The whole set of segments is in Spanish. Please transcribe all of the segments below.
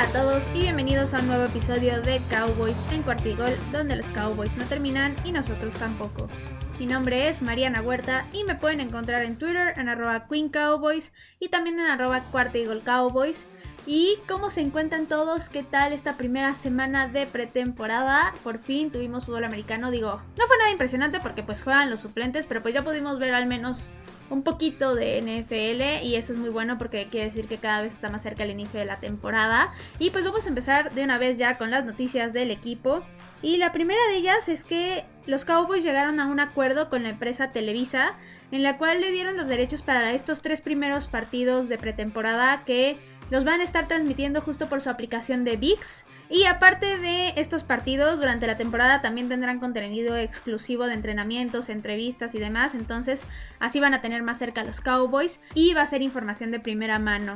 Hola a todos y bienvenidos a un nuevo episodio de Cowboys en Cuartigol, donde los Cowboys no terminan y nosotros tampoco. Mi nombre es Mariana Huerta y me pueden encontrar en Twitter en arroba Queen Cowboys y también en arroba Cuartigol Cowboys. ¿Y cómo se encuentran todos? ¿Qué tal esta primera semana de pretemporada? Por fin tuvimos fútbol americano. Digo, no fue nada impresionante porque pues juegan los suplentes, pero pues ya pudimos ver al menos un poquito de NFL y eso es muy bueno porque quiere decir que cada vez está más cerca el inicio de la temporada. Y pues vamos a empezar de una vez ya con las noticias del equipo. Y la primera de ellas es que los Cowboys llegaron a un acuerdo con la empresa Televisa en la cual le dieron los derechos para estos tres primeros partidos de pretemporada que los van a estar transmitiendo justo por su aplicación de VIX. Y aparte de estos partidos, durante la temporada también tendrán contenido exclusivo de entrenamientos, entrevistas y demás. Entonces así van a tener más cerca a los Cowboys y va a ser información de primera mano.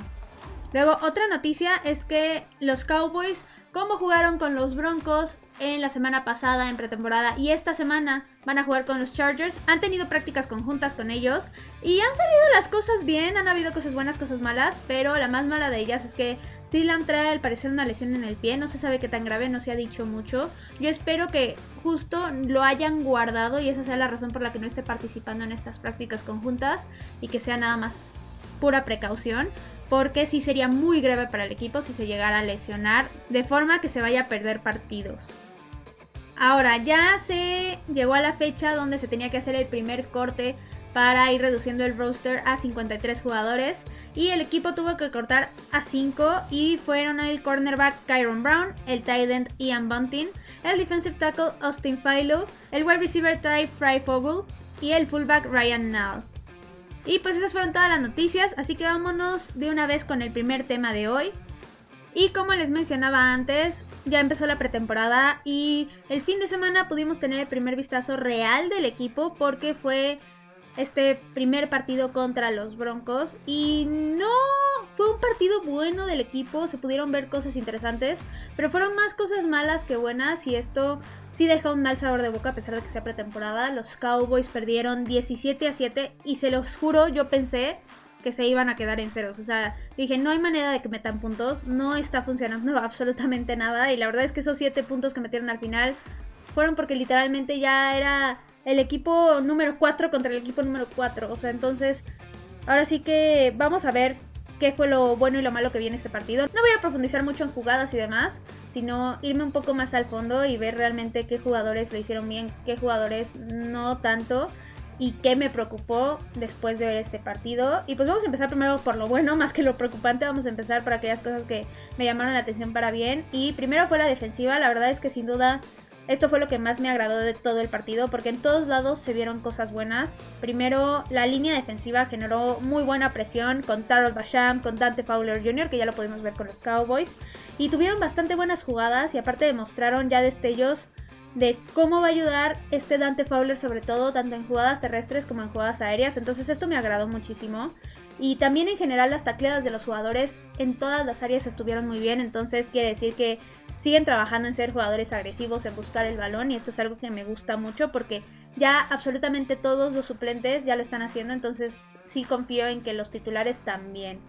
Luego, otra noticia es que los Cowboys, como jugaron con los Broncos en la semana pasada en pretemporada y esta semana van a jugar con los Chargers, han tenido prácticas conjuntas con ellos y han salido las cosas bien, han habido cosas buenas, cosas malas, pero la más mala de ellas es que Silam trae al parecer una lesión en el pie, no se sabe qué tan grave, no se ha dicho mucho. Yo espero que justo lo hayan guardado y esa sea la razón por la que no esté participando en estas prácticas conjuntas y que sea nada más pura precaución porque sí sería muy grave para el equipo si se llegara a lesionar, de forma que se vaya a perder partidos. Ahora, ya se llegó a la fecha donde se tenía que hacer el primer corte para ir reduciendo el roster a 53 jugadores y el equipo tuvo que cortar a 5 y fueron el cornerback Kyron Brown, el tight end Ian Bunting, el defensive tackle Austin Philo, el wide receiver Ty Fryfogle y el fullback Ryan Nall. Y pues esas fueron todas las noticias, así que vámonos de una vez con el primer tema de hoy. Y como les mencionaba antes, ya empezó la pretemporada y el fin de semana pudimos tener el primer vistazo real del equipo porque fue este primer partido contra los Broncos y no fue un partido bueno del equipo, se pudieron ver cosas interesantes, pero fueron más cosas malas que buenas y esto sí deja un mal sabor de boca a pesar de que sea pretemporada. Los Cowboys perdieron 17 a 7 y se los juro, yo pensé que se iban a quedar en ceros. O sea, dije, no hay manera de que metan puntos, no está funcionando absolutamente nada y la verdad es que esos 7 puntos que metieron al final fueron porque literalmente ya era el equipo número 4 contra el equipo número 4. O sea, entonces, ahora sí que vamos a ver qué fue lo bueno y lo malo que viene este partido. No voy a profundizar mucho en jugadas y demás, sino irme un poco más al fondo y ver realmente qué jugadores lo hicieron bien, qué jugadores no tanto y qué me preocupó después de ver este partido. Y pues vamos a empezar primero por lo bueno, más que lo preocupante, vamos a empezar por aquellas cosas que me llamaron la atención para bien. Y primero fue la defensiva, la verdad es que sin duda esto fue lo que más me agradó de todo el partido porque en todos lados se vieron cosas buenas. Primero, la línea defensiva generó muy buena presión con Tarot Basham, con Dante Fowler Jr., que ya lo pudimos ver con los Cowboys. Y tuvieron bastante buenas jugadas y aparte demostraron ya destellos de cómo va a ayudar este Dante Fowler sobre todo tanto en jugadas terrestres como en jugadas aéreas. Entonces esto me agradó muchísimo. Y también en general las tacleadas de los jugadores en todas las áreas estuvieron muy bien. Entonces quiere decir que siguen trabajando en ser jugadores agresivos, en buscar el balón y esto es algo que me gusta mucho porque ya absolutamente todos los suplentes ya lo están haciendo, entonces sí confío en que los titulares también.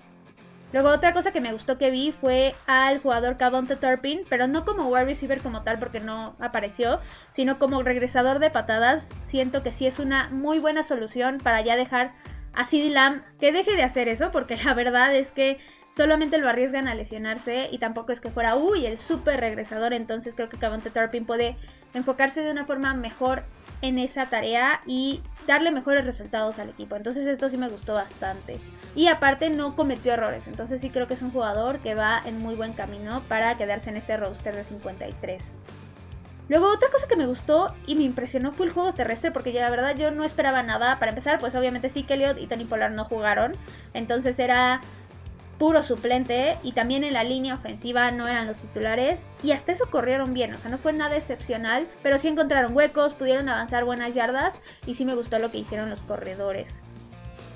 Luego otra cosa que me gustó que vi fue al jugador Cavonte Turpin, pero no como wide receiver como tal porque no apareció, sino como regresador de patadas. Siento que sí es una muy buena solución para ya dejar a CD Lamb que deje de hacer eso porque la verdad es que solamente lo arriesgan a lesionarse y tampoco es que fuera, uy, el súper regresador, entonces creo que Cavante Turpin puede enfocarse de una forma mejor en esa tarea y darle mejores resultados al equipo. Entonces esto sí me gustó bastante. Y aparte no cometió errores, entonces sí creo que es un jugador que va en muy buen camino para quedarse en ese roster de 53. Luego otra cosa que me gustó y me impresionó fue el juego terrestre porque ya la verdad yo no esperaba nada. Para empezar, pues obviamente sí que Elliot y Tony Polar no jugaron. Entonces era puro suplente y también en la línea ofensiva no eran los titulares y hasta eso corrieron bien, o sea, no fue nada excepcional, pero sí encontraron huecos, pudieron avanzar buenas yardas y sí me gustó lo que hicieron los corredores.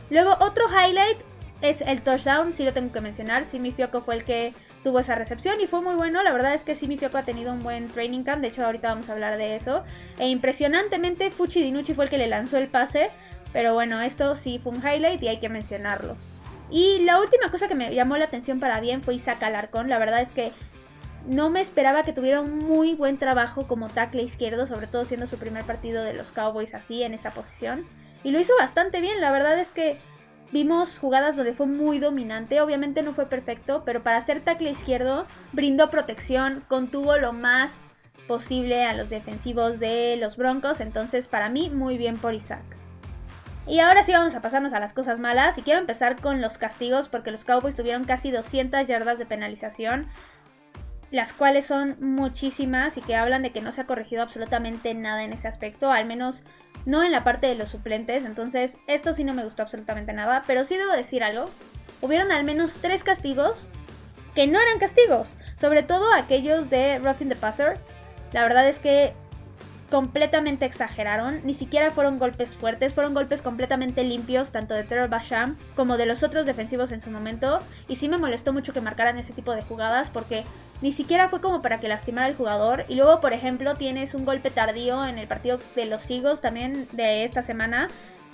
Luego otro highlight es el touchdown, sí lo tengo que mencionar, Simi Fioco fue el que tuvo esa recepción y fue muy bueno, la verdad es que Simi Fioco ha tenido un buen training camp, de hecho ahorita vamos a hablar de eso, e impresionantemente Fuchi Dinucci fue el que le lanzó el pase, pero bueno, esto sí fue un highlight y hay que mencionarlo. Y la última cosa que me llamó la atención para bien fue Isaac Alarcón. La verdad es que no me esperaba que tuviera un muy buen trabajo como tackle izquierdo, sobre todo siendo su primer partido de los Cowboys así, en esa posición. Y lo hizo bastante bien, la verdad es que vimos jugadas donde fue muy dominante, obviamente no fue perfecto, pero para ser tackle izquierdo brindó protección, contuvo lo más posible a los defensivos de los Broncos, entonces para mí muy bien por Isaac. Y ahora sí vamos a pasarnos a las cosas malas y quiero empezar con los castigos porque los Cowboys tuvieron casi 200 yardas de penalización las cuales son muchísimas y que hablan de que no se ha corregido absolutamente nada en ese aspecto, al menos no en la parte de los suplentes, entonces esto sí no me gustó absolutamente nada, pero sí debo decir algo, hubieron al menos tres castigos que no eran castigos, sobre todo aquellos de Roughing the Passer, la verdad es que completamente exageraron, ni siquiera fueron golpes fuertes, fueron golpes completamente limpios, tanto de Trevor Basham como de los otros defensivos en su momento, y sí me molestó mucho que marcaran ese tipo de jugadas porque ni siquiera fue como para que lastimara al jugador, y luego por ejemplo tienes un golpe tardío en el partido de los Eagles también de esta semana,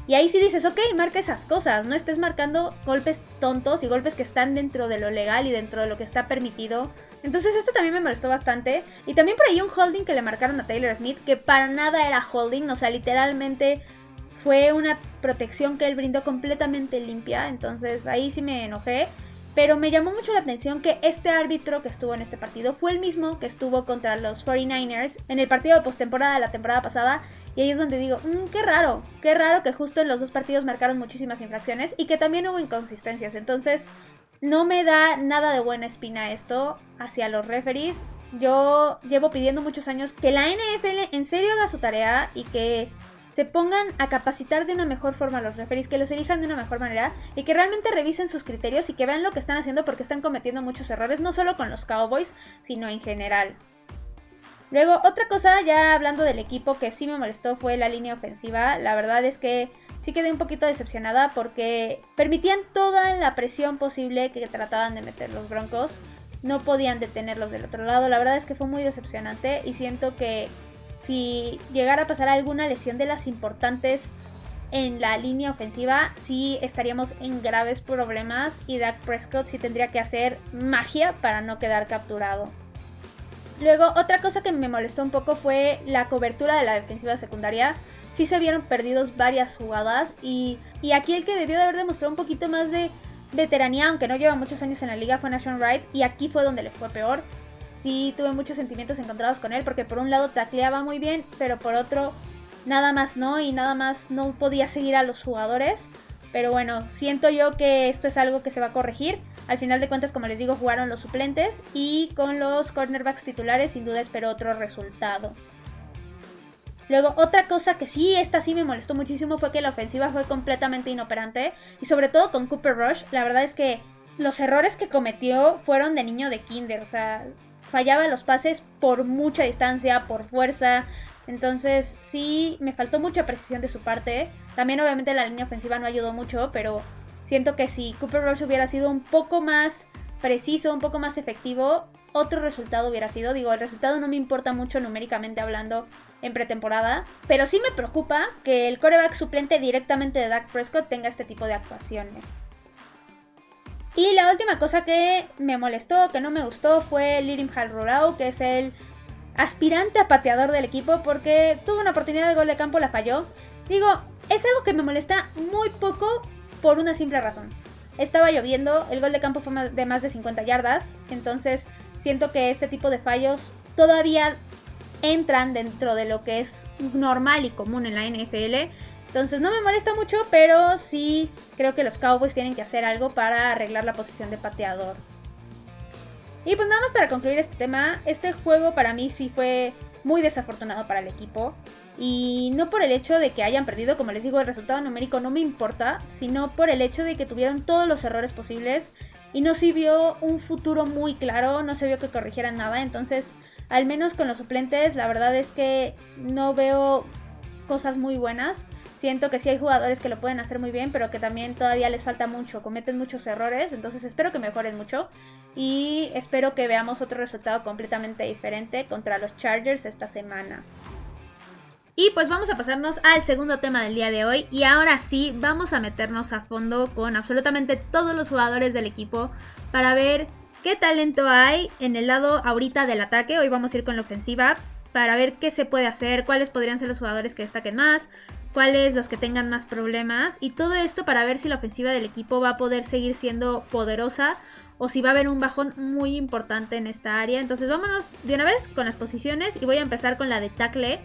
y ahí sí dices, ok, marca esas cosas, no estés marcando golpes tontos y golpes que están dentro de lo legal y dentro de lo que está permitido. Entonces esto también me molestó bastante. Y también por ahí un holding que le marcaron a Taylor Smith, que para nada era holding, o sea, literalmente fue una protección que él brindó completamente limpia. Entonces ahí sí me enojé. Pero me llamó mucho la atención que este árbitro que estuvo en este partido fue el mismo que estuvo contra los 49ers en el partido de postemporada de la temporada pasada y ahí es donde digo, mmm, qué raro, qué raro que justo en los dos partidos marcaron muchísimas infracciones y que también hubo inconsistencias. Entonces, no me da nada de buena espina esto hacia los referees. Yo llevo pidiendo muchos años que la NFL en serio haga su tarea y que se pongan a capacitar de una mejor forma a los referees, que los elijan de una mejor manera y que realmente revisen sus criterios y que vean lo que están haciendo porque están cometiendo muchos errores, no solo con los Cowboys, sino en general. Luego, otra cosa, ya hablando del equipo que sí me molestó fue la línea ofensiva. La verdad es que sí quedé un poquito decepcionada porque permitían toda la presión posible que trataban de meter los Broncos. No podían detenerlos del otro lado. La verdad es que fue muy decepcionante y siento que si llegara a pasar alguna lesión de las importantes en la línea ofensiva, sí estaríamos en graves problemas y Dak Prescott sí tendría que hacer magia para no quedar capturado. Luego, otra cosa que me molestó un poco fue la cobertura de la defensiva secundaria. Sí se vieron perdidos varias jugadas y, y aquí el que debió de haber demostrado un poquito más de veteranía, aunque no lleva muchos años en la liga, fue Nation Wright y aquí fue donde le fue peor. Sí tuve muchos sentimientos encontrados con él porque por un lado tacleaba muy bien, pero por otro nada más no y nada más no podía seguir a los jugadores. Pero bueno, siento yo que esto es algo que se va a corregir. Al final de cuentas, como les digo, jugaron los suplentes y con los cornerbacks titulares sin duda espero otro resultado. Luego, otra cosa que sí, esta sí me molestó muchísimo fue que la ofensiva fue completamente inoperante y sobre todo con Cooper Rush, la verdad es que los errores que cometió fueron de niño de kinder, o sea, fallaba los pases por mucha distancia, por fuerza, entonces sí, me faltó mucha precisión de su parte. También obviamente la línea ofensiva no ayudó mucho, pero Siento que si Cooper Rush hubiera sido un poco más preciso, un poco más efectivo, otro resultado hubiera sido. Digo, el resultado no me importa mucho numéricamente hablando en pretemporada, pero sí me preocupa que el coreback suplente directamente de Dak Prescott tenga este tipo de actuaciones. Y la última cosa que me molestó, que no me gustó, fue Lirim Halrurao, que es el aspirante a pateador del equipo, porque tuvo una oportunidad de gol de campo, la falló. Digo, es algo que me molesta muy poco por una simple razón. Estaba lloviendo, el gol de campo fue de más de 50 yardas, entonces siento que este tipo de fallos todavía entran dentro de lo que es normal y común en la NFL. Entonces no me molesta mucho, pero sí creo que los Cowboys tienen que hacer algo para arreglar la posición de pateador. Y pues nada más para concluir este tema, este juego para mí sí fue muy desafortunado para el equipo. Y no por el hecho de que hayan perdido, como les digo, el resultado numérico no me importa, sino por el hecho de que tuvieron todos los errores posibles y no se vio un futuro muy claro, no se vio que corrigieran nada. Entonces, al menos con los suplentes, la verdad es que no veo cosas muy buenas. Siento que sí hay jugadores que lo pueden hacer muy bien, pero que también todavía les falta mucho, cometen muchos errores, entonces espero que mejoren mucho y espero que veamos otro resultado completamente diferente contra los Chargers esta semana. Y pues vamos a pasarnos al segundo tema del día de hoy y ahora sí vamos a meternos a fondo con absolutamente todos los jugadores del equipo para ver qué talento hay en el lado ahorita del ataque. Hoy vamos a ir con la ofensiva para ver qué se puede hacer, cuáles podrían ser los jugadores que destaquen más, cuáles los que tengan más problemas y todo esto para ver si la ofensiva del equipo va a poder seguir siendo poderosa o si va a haber un bajón muy importante en esta área. Entonces vámonos de una vez con las posiciones y voy a empezar con la de tackle.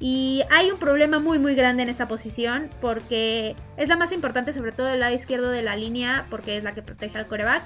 Y hay un problema muy muy grande en esta posición porque es la más importante sobre todo el lado izquierdo de la línea porque es la que protege al coreback.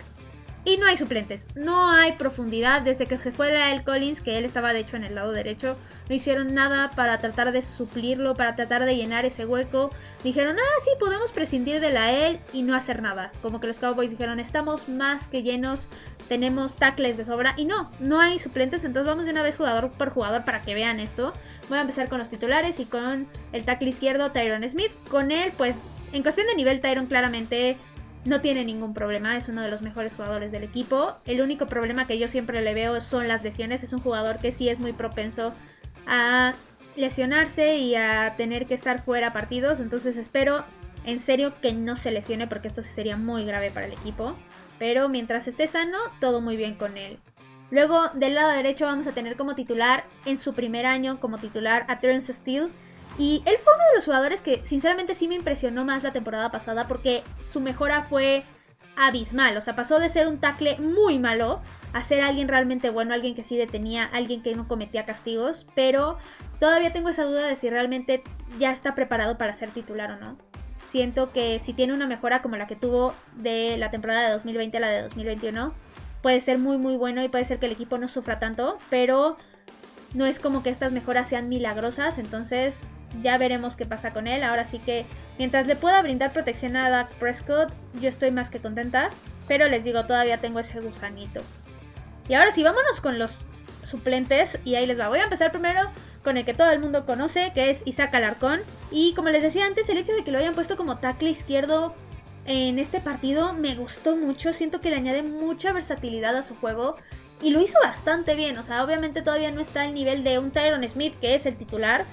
Y no hay suplentes, no hay profundidad. Desde que se fue El Collins, que él estaba de hecho en el lado derecho, no hicieron nada para tratar de suplirlo, para tratar de llenar ese hueco. Dijeron, ah, sí, podemos prescindir de la él y no hacer nada. Como que los Cowboys dijeron, estamos más que llenos, tenemos tackles de sobra. Y no, no hay suplentes, entonces vamos de una vez jugador por jugador para que vean esto. Voy a empezar con los titulares y con el tackle izquierdo, Tyron Smith. Con él, pues, en cuestión de nivel, Tyron claramente no tiene ningún problema, es uno de los mejores jugadores del equipo. El único problema que yo siempre le veo son las lesiones. Es un jugador que sí es muy propenso a lesionarse y a tener que estar fuera partidos. Entonces espero en serio que no se lesione porque esto sería muy grave para el equipo. Pero mientras esté sano, todo muy bien con él. Luego del lado derecho vamos a tener como titular en su primer año como titular a Terence Steele y él fue uno de los jugadores que sinceramente sí me impresionó más la temporada pasada porque su mejora fue abismal. O sea, pasó de ser un tackle muy malo a ser alguien realmente bueno, alguien que sí detenía, alguien que no cometía castigos. Pero todavía tengo esa duda de si realmente ya está preparado para ser titular o no. Siento que si tiene una mejora como la que tuvo de la temporada de 2020 a la de 2021, puede ser muy muy bueno y puede ser que el equipo no sufra tanto. Pero no es como que estas mejoras sean milagrosas, entonces ya veremos qué pasa con él. Ahora sí que mientras le pueda brindar protección a Dak Prescott, yo estoy más que contenta. Pero les digo, todavía tengo ese gusanito. Y ahora sí, vámonos con los suplentes. Y ahí les va. Voy a empezar primero con el que todo el mundo conoce, que es Isaac Alarcón. Y como les decía antes, el hecho de que lo hayan puesto como tackle izquierdo en este partido me gustó mucho. Siento que le añade mucha versatilidad a su juego. Y lo hizo bastante bien. O sea, obviamente todavía no está al nivel de un Tyron Smith, que es el titular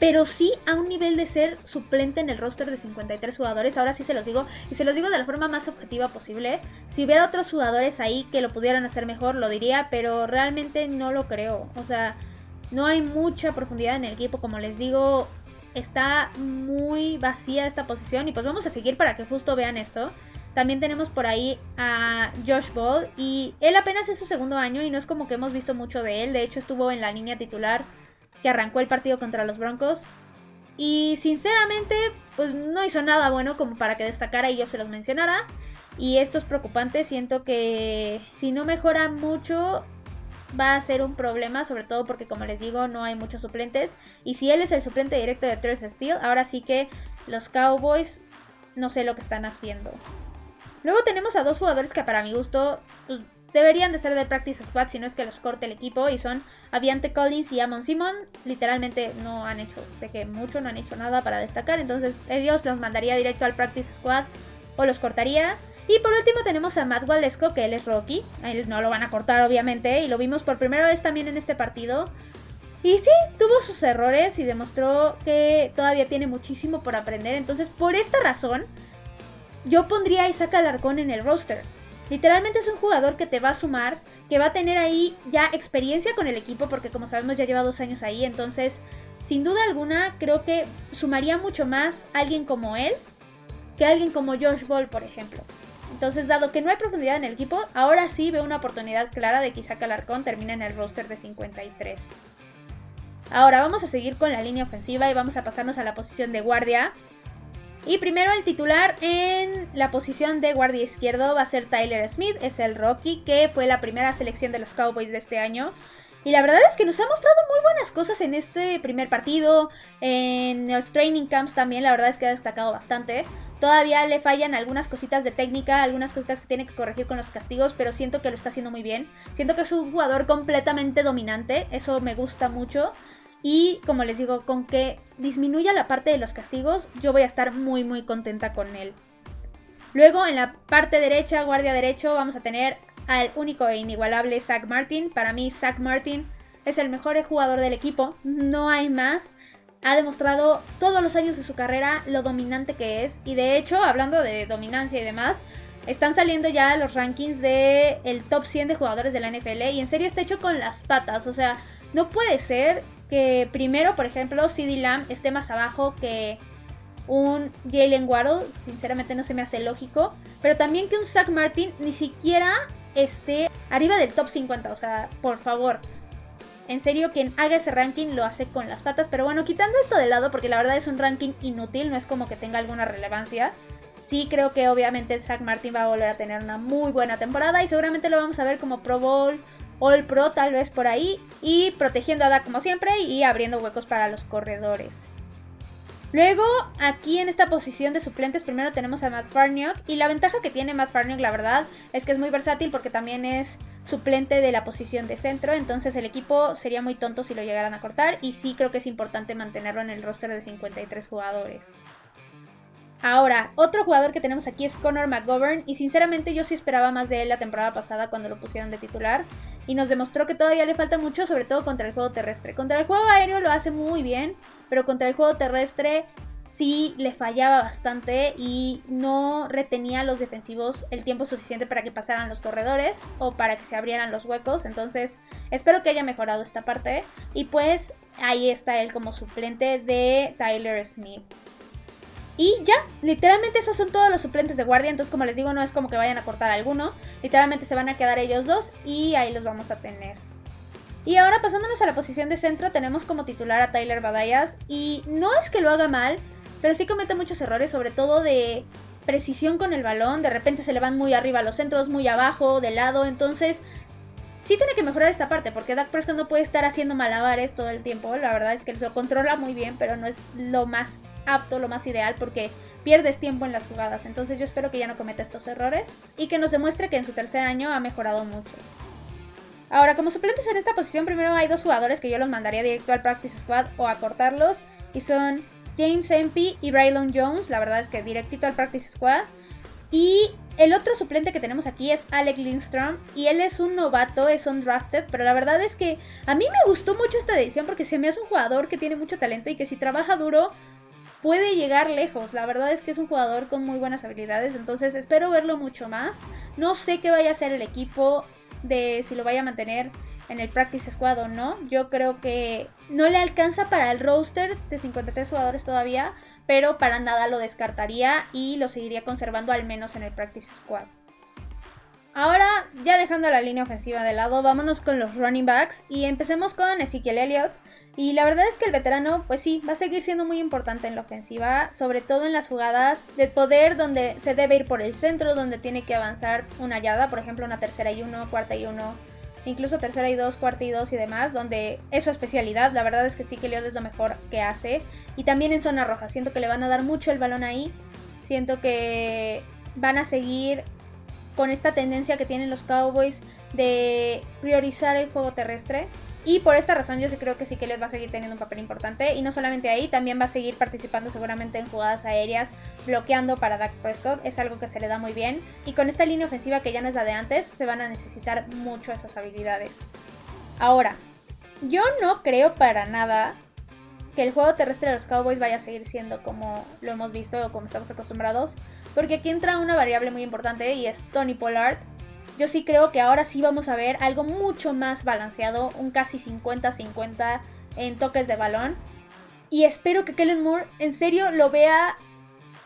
pero sí a un nivel de ser suplente en el roster de 53 jugadores. Ahora sí se los digo, y se los digo de la forma más objetiva posible. Si hubiera otros jugadores ahí que lo pudieran hacer mejor, lo diría, pero realmente no lo creo. O sea, no hay mucha profundidad en el equipo, como les digo, está muy vacía esta posición. Y pues vamos a seguir para que justo vean esto. También tenemos por ahí a Josh Ball y él apenas es su segundo año y no es como que hemos visto mucho de él. De hecho estuvo en la línea titular que arrancó el partido contra los Broncos. Y sinceramente, pues no hizo nada bueno como para que destacara y yo se los mencionara. Y esto es preocupante, siento que si no mejora mucho va a ser un problema, sobre todo porque como les digo no hay muchos suplentes. Y si él es el suplente directo de Terrence Steel, ahora sí que los Cowboys no sé lo que están haciendo. Luego tenemos a dos jugadores que para mi gusto pues, deberían de ser del Practice Squad si no es que los corte el equipo y son Aviante Collins y Amon Simon. Literalmente no han hecho, de que mucho, no han hecho nada para destacar, entonces ellos los mandaría directo al Practice Squad o los cortaría. Y por último tenemos a Matt Waldesco, que él es Rocky. No lo van a cortar obviamente y lo vimos por primera vez también en este partido. Y sí, tuvo sus errores y demostró que todavía tiene muchísimo por aprender. Entonces, por esta razón, yo pondría a Isaac Alarcón en el roster. Literalmente es un jugador que te va a sumar, que va a tener ahí ya experiencia con el equipo, porque como sabemos ya lleva dos años ahí, entonces sin duda alguna creo que sumaría mucho más alguien como él que alguien como Josh Ball, por ejemplo. Entonces, dado que no hay profundidad en el equipo, ahora sí veo una oportunidad clara de que Isaac Alarcón termine en el roster de 53. Ahora vamos a seguir con la línea ofensiva y vamos a pasarnos a la posición de guardia. Y primero el titular en la posición de guardia izquierdo va a ser Tyler Smith, es el Rocky, que fue la primera selección de los Cowboys de este año. Y la verdad es que nos ha mostrado muy buenas cosas en este primer partido. En los training camps también, la verdad es que ha destacado bastante. Todavía le fallan algunas cositas de técnica, algunas cositas que tiene que corregir con los castigos, pero siento que lo está haciendo muy bien. Siento que es un jugador completamente dominante, eso me gusta mucho. Y como les digo, con que disminuya la parte de los castigos, yo voy a estar muy muy contenta con él. Luego en la parte derecha, guardia derecho, vamos a tener al único e inigualable Zach Martin. Para mí Zach Martin es el mejor jugador del equipo, no hay más. ha demostrado todos los años de su carrera lo dominante que es. Y de hecho, hablando de dominancia y demás, están saliendo ya los rankings de el top 100 de jugadores de la NFL. Y en serio está hecho con las patas. O sea, no puede ser que primero, por ejemplo, CD Lamb esté más abajo que un Jalen Waddle. Sinceramente no se me hace lógico. Pero también que un Zach Martin ni siquiera esté arriba del top 50. O sea, por favor. En serio, quien haga ese ranking lo hace con las patas. Pero bueno, quitando esto de lado, porque la verdad es un ranking inútil, no es como que tenga alguna relevancia. Sí creo que obviamente Zach Martin va a volver a tener una muy buena temporada y seguramente lo vamos a ver como Pro Bowl, All Pro tal vez por ahí. Y protegiendo a Dak como siempre y abriendo huecos para los corredores. Luego, aquí en esta posición de suplentes, primero tenemos a Matt Farniok. Y la ventaja que tiene Matt Farniok, la verdad, es que es muy versátil porque también es suplente de la posición de centro. Entonces el equipo sería muy tonto si lo llegaran a cortar. Y sí creo que es importante mantenerlo en el roster de 53 jugadores. Ahora, otro jugador que tenemos aquí es Connor McGovern. Y sinceramente yo sí esperaba más de él la temporada pasada cuando lo pusieron de titular. Y nos demostró que todavía le falta mucho, sobre todo contra el juego terrestre. Contra el juego aéreo lo hace muy bien. Pero contra el juego terrestre sí le fallaba bastante y no retenía a los defensivos el tiempo suficiente para que pasaran los corredores o para que se abrieran los huecos. Entonces, espero que haya mejorado esta parte. Y pues ahí está él como suplente de Tyler Smith. Y ya, literalmente esos son todos los suplentes de guardia. Entonces, como les digo, no es como que vayan a cortar alguno. Literalmente se van a quedar ellos dos y ahí los vamos a tener. Y ahora pasándonos a la posición de centro, tenemos como titular a Tyler Badayas. Y no es que lo haga mal, pero sí comete muchos errores, sobre todo de precisión con el balón. De repente se le van muy arriba los centros, muy abajo, de lado. Entonces, sí tiene que mejorar esta parte, porque Dak Prescott no puede estar haciendo malabares todo el tiempo. La verdad es que lo controla muy bien, pero no es lo más apto, lo más ideal, porque pierdes tiempo en las jugadas. Entonces yo espero que ya no cometa estos errores y que nos demuestre que en su tercer año ha mejorado mucho. Ahora, como suplentes en esta posición, primero hay dos jugadores que yo los mandaría directo al Practice Squad o a cortarlos, y son James Empey y Braylon Jones, la verdad es que directito al Practice Squad. Y el otro suplente que tenemos aquí es Alec Lindstrom. Y él es un novato, es un drafted. Pero la verdad es que a mí me gustó mucho esta edición porque se me hace un jugador que tiene mucho talento y que si trabaja duro puede llegar lejos. La verdad es que es un jugador con muy buenas habilidades. Entonces espero verlo mucho más. No sé qué vaya a hacer el equipo de si lo vaya a mantener en el Practice Squad o no. Yo creo que no le alcanza para el roster de 53 jugadores todavía, pero para nada lo descartaría y lo seguiría conservando al menos en el Practice Squad. Ahora, ya dejando la línea ofensiva de lado, vámonos con los running backs y empecemos con Ezekiel Elliott. Y la verdad es que el veterano, pues sí, va a seguir siendo muy importante en la ofensiva, sobre todo en las jugadas de poder donde se debe ir por el centro, donde tiene que avanzar una yarda, por ejemplo, una tercera y uno, cuarta y uno, incluso tercera y dos, cuarta y dos y demás, donde es su especialidad. La verdad es que sí que Leod es lo mejor que hace. Y también en zona roja, siento que le van a dar mucho el balón ahí. Siento que van a seguir con esta tendencia que tienen los Cowboys de priorizar el juego terrestre. Y por esta razón yo sí creo que sí que les va a seguir teniendo un papel importante. Y no solamente ahí, también va a seguir participando seguramente en jugadas aéreas, bloqueando para Dak Prescott. Es algo que se le da muy bien. Y con esta línea ofensiva que ya no es la de antes, se van a necesitar mucho esas habilidades. Ahora, yo no creo para nada que el juego terrestre de los Cowboys vaya a seguir siendo como lo hemos visto o como estamos acostumbrados. Porque aquí entra una variable muy importante y es Tony Pollard yo sí creo que ahora sí vamos a ver algo mucho más balanceado, un casi 50-50 en toques de balón. Y espero que Kellen Moore en serio lo vea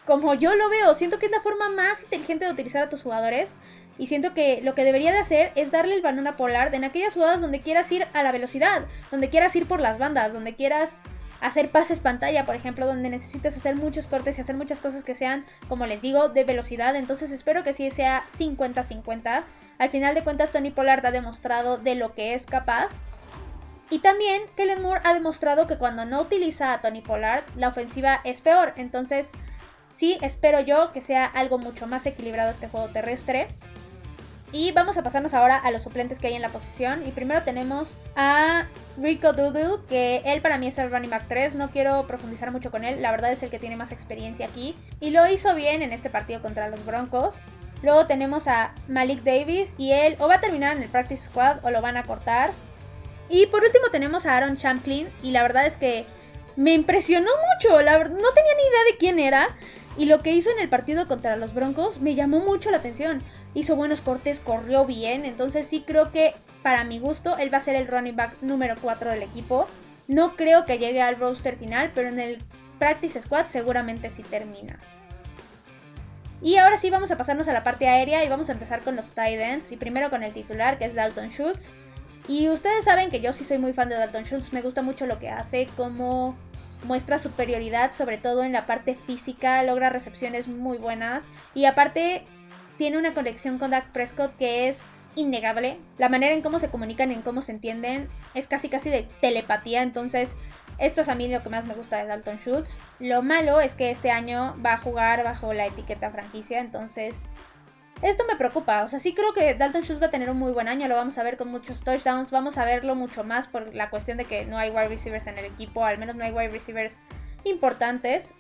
como yo lo veo. Siento que es la forma más inteligente de utilizar a tus jugadores. Y siento que lo que debería de hacer es darle el balón a Polar en aquellas jugadas donde quieras ir a la velocidad, donde quieras ir por las bandas, donde quieras hacer pases pantalla, por ejemplo, donde necesitas hacer muchos cortes y hacer muchas cosas que sean, como les digo, de velocidad. Entonces espero que sí sea 50-50. Al final de cuentas, Tony Pollard ha demostrado de lo que es capaz. Y también Kellen Moore ha demostrado que cuando no utiliza a Tony Pollard, la ofensiva es peor. Entonces, sí, espero yo que sea algo mucho más equilibrado este juego terrestre. Y vamos a pasarnos ahora a los suplentes que hay en la posición. Y primero tenemos a Rico Doodle, que él para mí es el running back 3. No quiero profundizar mucho con él, la verdad es el que tiene más experiencia aquí. Y lo hizo bien en este partido contra los Broncos. Luego tenemos a Malik Davis y él o va a terminar en el practice squad o lo van a cortar. Y por último tenemos a Aaron Champlin y la verdad es que me impresionó mucho. No tenía ni idea de quién era. Y lo que hizo en el partido contra los Broncos me llamó mucho la atención. Hizo buenos cortes, corrió bien. Entonces sí creo que para mi gusto él va a ser el running back número 4 del equipo. No creo que llegue al roster final, pero en el practice squad seguramente sí termina. Y ahora sí vamos a pasarnos a la parte aérea y vamos a empezar con los tight ends. Y primero con el titular que es Dalton Schultz. Y ustedes saben que yo sí soy muy fan de Dalton Schultz. Me gusta mucho lo que hace, como muestra superioridad, sobre todo en la parte física, logra recepciones muy buenas y aparte tiene una conexión con Dak Prescott que es innegable. La manera en cómo se comunican, en cómo se entienden, es casi casi de telepatía, entonces esto es a mí lo que más me gusta de Dalton Schultz. Lo malo es que este año va a jugar bajo la etiqueta franquicia, entonces esto me preocupa. O sea, sí creo que Dalton Schultz va a tener un muy buen año. Lo vamos a ver con muchos touchdowns. Vamos a verlo mucho más por la cuestión de que no hay wide receivers en el equipo. Al menos no hay wide receivers importantes.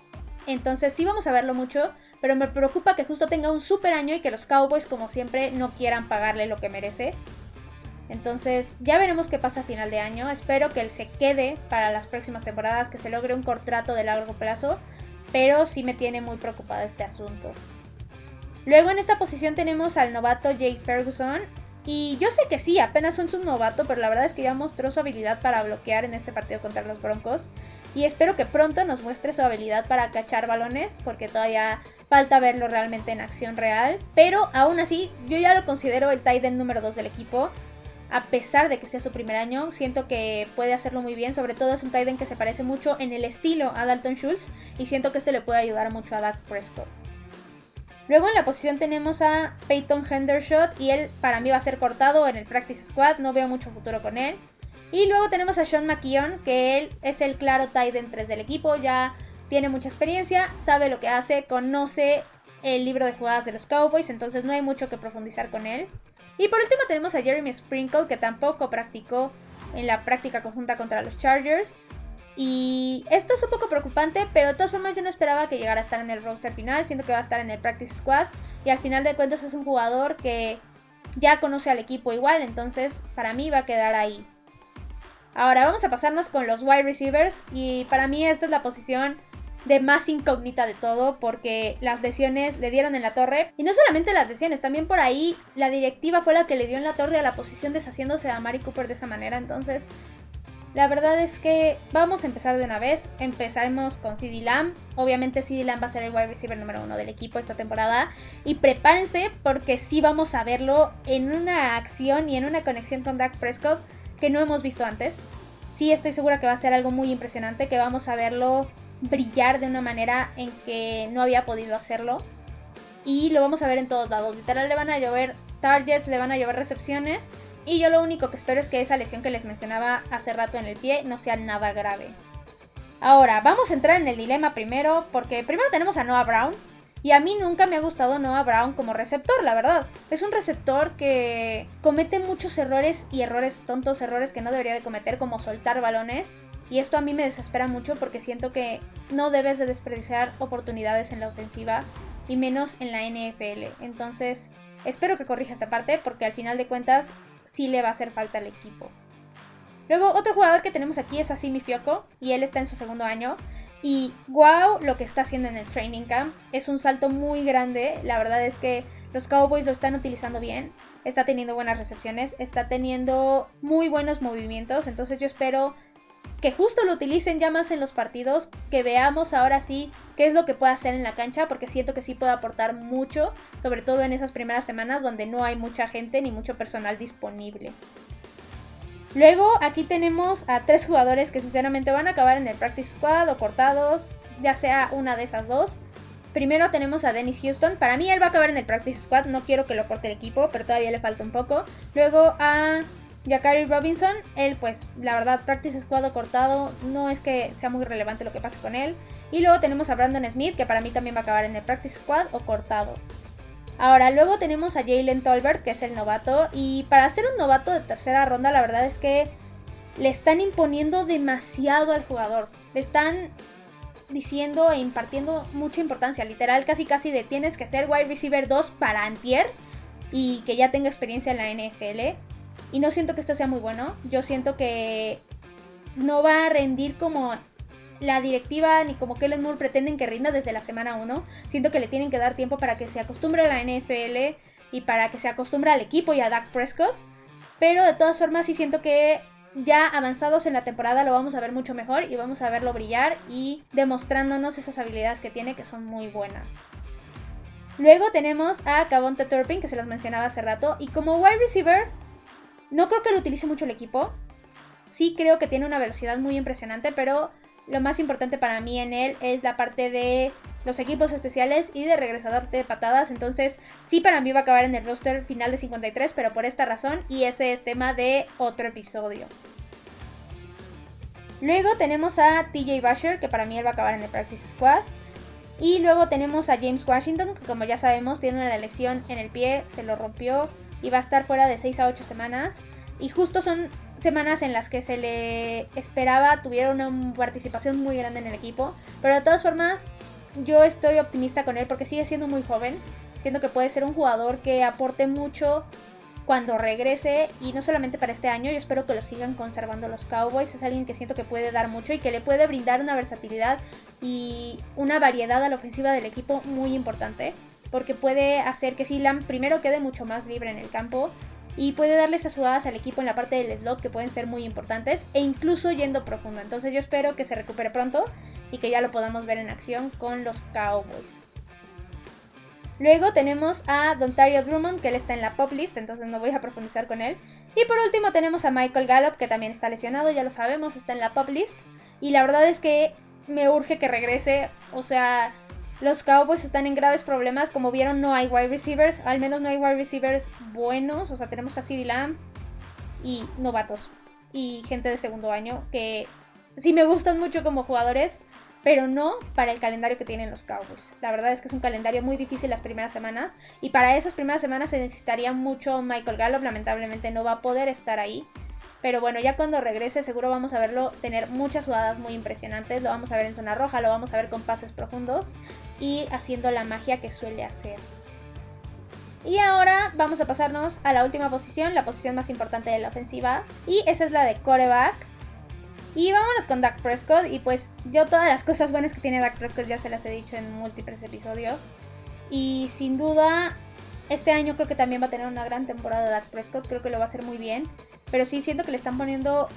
Entonces sí vamos a verlo mucho. Pero me preocupa que justo tenga un super año y que los Cowboys, como siempre, no quieran pagarle lo que merece. Entonces ya veremos qué pasa a final de año. Espero que él se quede para las próximas temporadas, que se logre un contrato de largo plazo. Pero sí me tiene muy preocupada este asunto. Luego en esta posición tenemos al novato Jake Ferguson. Y yo sé que sí, apenas son su novato, pero la verdad es que ya mostró su habilidad para bloquear en este partido contra los Broncos. Y espero que pronto nos muestre su habilidad para cachar balones, porque todavía falta verlo realmente en acción real. Pero aún así, yo ya lo considero el tight end número 2 del equipo. A pesar de que sea su primer año, siento que puede hacerlo muy bien. Sobre todo es un tight end que se parece mucho en el estilo a Dalton Schultz. Y siento que esto le puede ayudar mucho a Dak Prescott. Luego en la posición tenemos a Peyton Hendershot y él para mí va a ser cortado en el Practice Squad, no veo mucho futuro con él. Y luego tenemos a Sean McKeon, que él es el claro tight end 3 del equipo, ya tiene mucha experiencia, sabe lo que hace, conoce el libro de jugadas de los Cowboys, entonces no hay mucho que profundizar con él. Y por último tenemos a Jeremy Sprinkle, que tampoco practicó en la práctica conjunta contra los Chargers. Y esto es un poco preocupante, pero de todas formas yo no esperaba que llegara a estar en el roster final, siendo que va a estar en el practice squad. Y al final de cuentas es un jugador que ya conoce al equipo igual, entonces para mí va a quedar ahí. Ahora vamos a pasarnos con los wide receivers y para mí esta es la posición de más incógnita de todo porque las lesiones le dieron en la torre y no solamente las lesiones, también por ahí la directiva fue la que le dio en la torre a la posición deshaciéndose a Mari Cooper de esa manera, entonces la verdad es que vamos a empezar de una vez. Empezaremos con CD Lamb. Obviamente CD Lamb va a ser el wide receiver número uno del equipo esta temporada. Y prepárense porque sí vamos a verlo en una acción y en una conexión con Dak Prescott que no hemos visto antes. Sí estoy segura que va a ser algo muy impresionante, que vamos a verlo brillar de una manera en que no había podido hacerlo. Y lo vamos a ver en todos lados. Literal le van a llover targets, le van a llover recepciones. Y yo lo único que espero es que esa lesión que les mencionaba hace rato en el pie no sea nada grave. Ahora, vamos a entrar en el dilema primero, porque primero tenemos a Noah Brown. Y a mí nunca me ha gustado Noah Brown como receptor, la verdad. Es un receptor que comete muchos errores y errores tontos, errores que no debería de cometer, como soltar balones. Y esto a mí me desespera mucho porque siento que no debes de desperdiciar oportunidades en la ofensiva y menos en la NFL. Entonces, espero que corrija esta parte porque al final de cuentas sí le va a hacer falta al equipo. Luego, otro jugador que tenemos aquí es Asimi Fioco y él está en su segundo año. Y wow, lo que está haciendo en el training camp es un salto muy grande. La verdad es que los Cowboys lo están utilizando bien. Está teniendo buenas recepciones, está teniendo muy buenos movimientos. Entonces yo espero que justo lo utilicen ya más en los partidos, que veamos ahora sí qué es lo que puede hacer en la cancha, porque siento que sí puede aportar mucho, sobre todo en esas primeras semanas donde no hay mucha gente ni mucho personal disponible. Luego aquí tenemos a tres jugadores que sinceramente van a acabar en el practice squad o cortados, ya sea una de esas dos. Primero tenemos a Dennis Houston. Para mí él va a acabar en el practice squad. No quiero que lo corte el equipo, pero todavía le falta un poco. Luego a Jakari Robinson, él pues la verdad practice squad cortado, no es que sea muy relevante lo que pase con él. Y luego tenemos a Brandon Smith, que para mí también va a acabar en el practice squad o cortado. Ahora, luego tenemos a Jalen Tolbert, que es el novato. Y para ser un novato de tercera ronda, la verdad es que le están imponiendo demasiado al jugador. Le están diciendo e impartiendo mucha importancia. Literal, casi casi de tienes que ser wide receiver 2 para Antier. Y que ya tenga experiencia en la NFL. Y no siento que esto sea muy bueno. Yo siento que no va a rendir como la directiva ni como Kellen Moore pretenden que rinda desde la semana 1. Siento que le tienen que dar tiempo para que se acostumbre a la NFL y para que se acostumbre al equipo y a Dak Prescott. Pero de todas formas sí siento que ya avanzados en la temporada lo vamos a ver mucho mejor y vamos a verlo brillar y demostrándonos esas habilidades que tiene que son muy buenas. Luego tenemos a Cavonte Turpin, que se los mencionaba hace rato, y como wide receiver, no creo que lo utilice mucho el equipo. Sí creo que tiene una velocidad muy impresionante, pero lo más importante para mí en él es la parte de los equipos especiales y de regresador de patadas. Entonces, sí, para mí va a acabar en el roster final de 53, pero por esta razón, y ese es tema de otro episodio. Luego tenemos a TJ Basher, que para mí él va a acabar en el Practice Squad. Y luego tenemos a James Washington, que como ya sabemos tiene una lesión en el pie, se lo rompió y va a estar fuera de 6 a 8 semanas. Y justo son semanas en las que se le esperaba tuviera una participación muy grande en el equipo. Pero de todas formas, yo estoy optimista con él porque sigue siendo muy joven. Siento que puede ser un jugador que aporte mucho cuando regrese y no solamente para este año, yo espero que lo sigan conservando los Cowboys. Es alguien que siento que puede dar mucho y que le puede brindar una versatilidad y una variedad a la ofensiva del equipo muy importante. Porque puede hacer que Silam primero quede mucho más libre en el campo y puede darle esas jugadas al equipo en la parte del slot que pueden ser muy importantes e incluso yendo profundo. Entonces yo espero que se recupere pronto y que ya lo podamos ver en acción con los Cowboys. Luego tenemos a Dontario Drummond, que él está en la pop list, entonces no voy a profundizar con él. Y por último tenemos a Michael Gallup, que también está lesionado, ya lo sabemos, está en la pop list. Y la verdad es que me urge que regrese, o sea, los Cowboys están en graves problemas, como vieron no hay wide receivers, al menos no hay wide receivers buenos, o sea, tenemos a CeeDee Lamb y novatos. Y gente de segundo año que sí me gustan mucho como jugadores, pero no para el calendario que tienen los Cowboys. La verdad es que es un calendario muy difícil las primeras semanas. Y para esas primeras semanas se necesitaría mucho Michael Gallup, lamentablemente no va a poder estar ahí. Pero bueno, ya cuando regrese seguro vamos a verlo tener muchas jugadas muy impresionantes, lo vamos a ver en zona roja, lo vamos a ver con pases profundos y haciendo la magia que suele hacer. Y ahora vamos a pasarnos a la última posición, la posición más importante de la ofensiva, y esa es la de coreback. Y vámonos con Dak Prescott. Y pues yo todas las cosas buenas que tiene Dak Prescott ya se las he dicho en múltiples episodios. Y sin duda, este año creo que también va a tener una gran temporada Dak Prescott. Creo que lo va a hacer muy bien. Pero sí siento que le están poniendo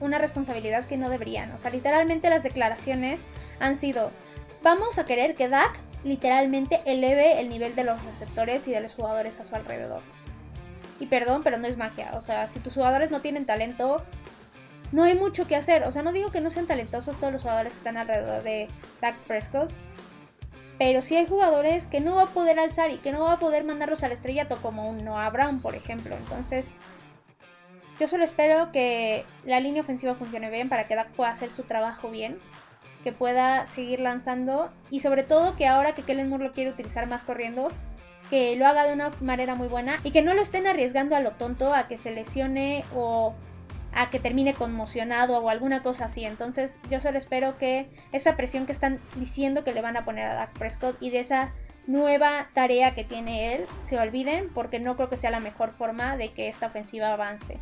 una responsabilidad que no deberían. O sea, literalmente las declaraciones han sido, vamos a querer que Dak literalmente eleve el nivel de los receptores y de los jugadores a su alrededor. Y perdón, pero no es magia. O sea, si tus jugadores no tienen talento, no hay mucho que hacer. O sea, no digo que no sean talentosos todos los jugadores que están alrededor de Dak Prescott. Pero sí hay jugadores que no va a poder alzar y que no va a poder mandarlos al estrellato, como un Noah Brown, por ejemplo. Entonces, yo solo espero que la línea ofensiva funcione bien para que Dak pueda hacer su trabajo bien. Que pueda seguir lanzando. Y sobre todo que ahora que Kellen Moore lo quiere utilizar más corriendo, que lo haga de una manera muy buena. Y que no lo estén arriesgando a lo tonto, a que se lesione o a que termine conmocionado o alguna cosa así. Entonces yo solo espero que esa presión que están diciendo que le van a poner a Dak Prescott y de esa nueva tarea que tiene él se olviden porque no creo que sea la mejor forma de que esta ofensiva avance.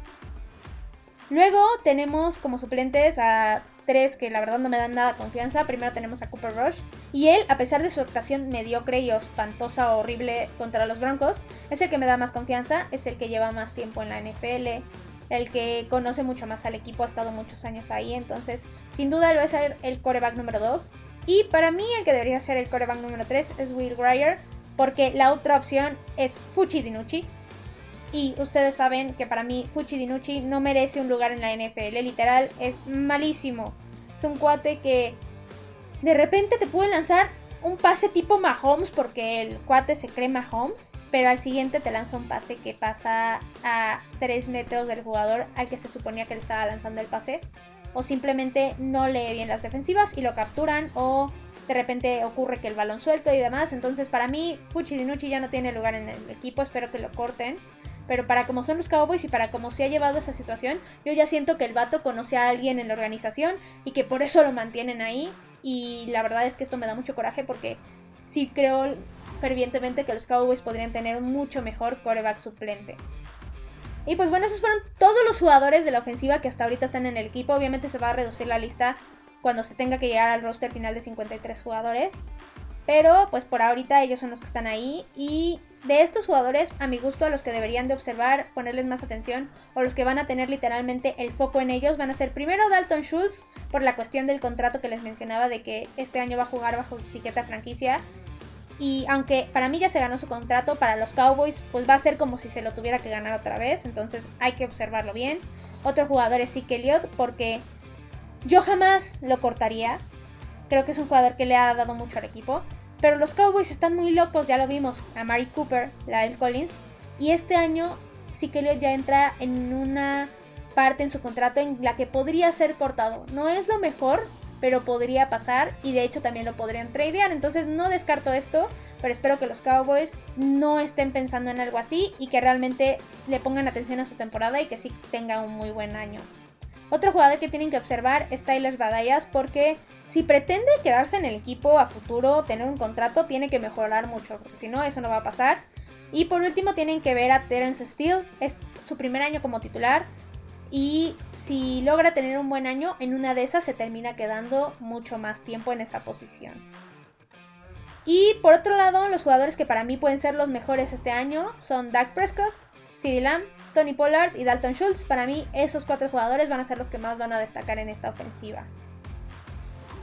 Luego tenemos como suplentes a tres que la verdad no me dan nada confianza. Primero tenemos a Cooper Rush. Y él, a pesar de su actuación mediocre y espantosa, horrible contra los Broncos, es el que me da más confianza, es el que lleva más tiempo en la NFL, el que conoce mucho más al equipo, ha estado muchos años ahí, entonces sin duda lo va a ser el coreback número 2. Y para mí el que debería ser el coreback número 3 es Will Grier, porque la otra opción es Fuchi Dinucci. Y ustedes saben que para mí Fuchi Dinucci no merece un lugar en la NFL, literal, es malísimo. Es un cuate que de repente te puede lanzar un pase tipo Mahomes porque el cuate se cree Mahomes, pero al siguiente te lanza un pase que pasa a 3 metros del jugador al que se suponía que le estaba lanzando el pase, o simplemente no lee bien las defensivas y lo capturan, o de repente ocurre que el balón suelto y demás. Entonces, para mí, Fuchi Dinucci ya no tiene lugar en el equipo, espero que lo corten. Pero para como son los Cowboys y para cómo se ha llevado esa situación, yo ya siento que el vato conoce a alguien en la organización y que por eso lo mantienen ahí y la verdad es que esto me da mucho coraje porque sí creo fervientemente que los Cowboys podrían tener un mucho mejor coreback suplente. Y pues bueno, esos fueron todos los jugadores de la ofensiva que hasta ahorita están en el equipo. Obviamente se va a reducir la lista cuando se tenga que llegar al roster final de 53 jugadores. Pero pues por ahorita ellos son los que están ahí y de estos jugadores, a mi gusto, a los que deberían de observar, ponerles más atención o los que van a tener literalmente el foco en ellos van a ser primero Dalton Schultz por la cuestión del contrato que les mencionaba de que este año va a jugar bajo etiqueta franquicia. Y aunque para mí ya se ganó su contrato, para los Cowboys pues va a ser como si se lo tuviera que ganar otra vez, entonces hay que observarlo bien. Otro jugador es Zeke Elliott porque yo jamás lo cortaría. Creo que es un jugador que le ha dado mucho al equipo. Pero los Cowboys están muy locos, ya lo vimos, a Mari Cooper, la del Collins. Y este año sí que ya entra en una parte en su contrato en la que podría ser cortado. No es lo mejor, pero podría pasar y de hecho también lo podrían tradear. Entonces no descarto esto, pero espero que los Cowboys no estén pensando en algo así y que realmente le pongan atención a su temporada y que sí tenga un muy buen año. Otro jugador que tienen que observar es Tyler Badayas porque si pretende quedarse en el equipo a futuro, tener un contrato, tiene que mejorar mucho, porque si no, eso no va a pasar. Y por último, tienen que ver a Terence Steele, es su primer año como titular. Y si logra tener un buen año, en una de esas se termina quedando mucho más tiempo en esa posición. Y por otro lado, los jugadores que para mí pueden ser los mejores este año son Dak Prescott, CeeDee Lamb, Tony Pollard y Dalton Schultz. Para mí, esos cuatro jugadores van a ser los que más van a destacar en esta ofensiva.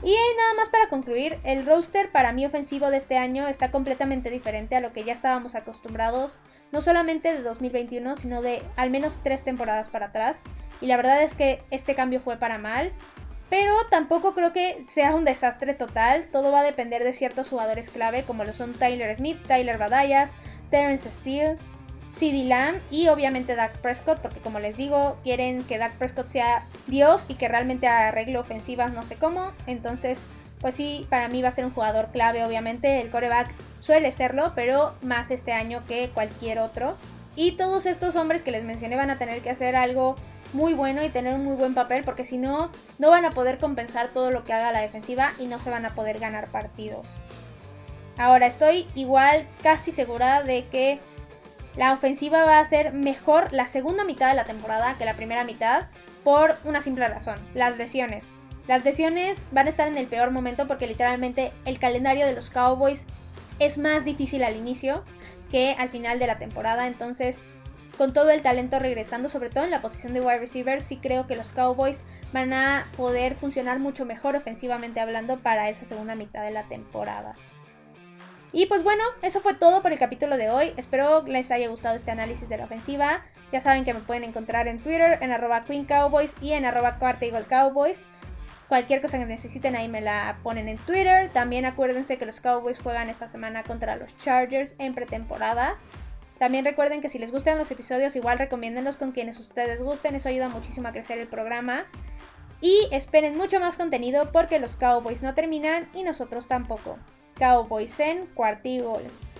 Y nada más para concluir, el roster para mí ofensivo de este año está completamente diferente a lo que ya estábamos acostumbrados, no solamente de 2021, sino de al menos tres temporadas para atrás. Y la verdad es que este cambio fue para mal, pero tampoco creo que sea un desastre total, todo va a depender de ciertos jugadores clave como lo son Tyler Smith, Tyler Badayas, Terence Steele, CD Lamb y obviamente Dak Prescott, porque como les digo, quieren que Dak Prescott sea Dios y que realmente arregle ofensivas no sé cómo. Entonces, pues sí, para mí va a ser un jugador clave, obviamente. El coreback suele serlo, pero más este año que cualquier otro. Y todos estos hombres que les mencioné van a tener que hacer algo muy bueno y tener un muy buen papel, porque si no, no van a poder compensar todo lo que haga la defensiva y no se van a poder ganar partidos. Ahora estoy igual casi segura de que la ofensiva va a ser mejor la segunda mitad de la temporada que la primera mitad por una simple razón, las lesiones. Las lesiones van a estar en el peor momento porque literalmente el calendario de los Cowboys es más difícil al inicio que al final de la temporada, entonces con todo el talento regresando, sobre todo en la posición de wide receiver, sí creo que los Cowboys van a poder funcionar mucho mejor ofensivamente hablando para esa segunda mitad de la temporada. Y pues bueno, eso fue todo por el capítulo de hoy. Espero les haya gustado este análisis de la ofensiva. Ya saben que me pueden encontrar en Twitter, en arroba Queen Cowboys y en arroba Cowboys. Cualquier cosa que necesiten ahí me la ponen en Twitter. También acuérdense que los Cowboys juegan esta semana contra los Chargers en pretemporada. También recuerden que si les gustan los episodios, igual recomiéndenlos con quienes ustedes gusten. Eso ayuda muchísimo a crecer el programa. Y esperen mucho más contenido porque los Cowboys no terminan y nosotros tampoco. Cowboys en Cuartigol.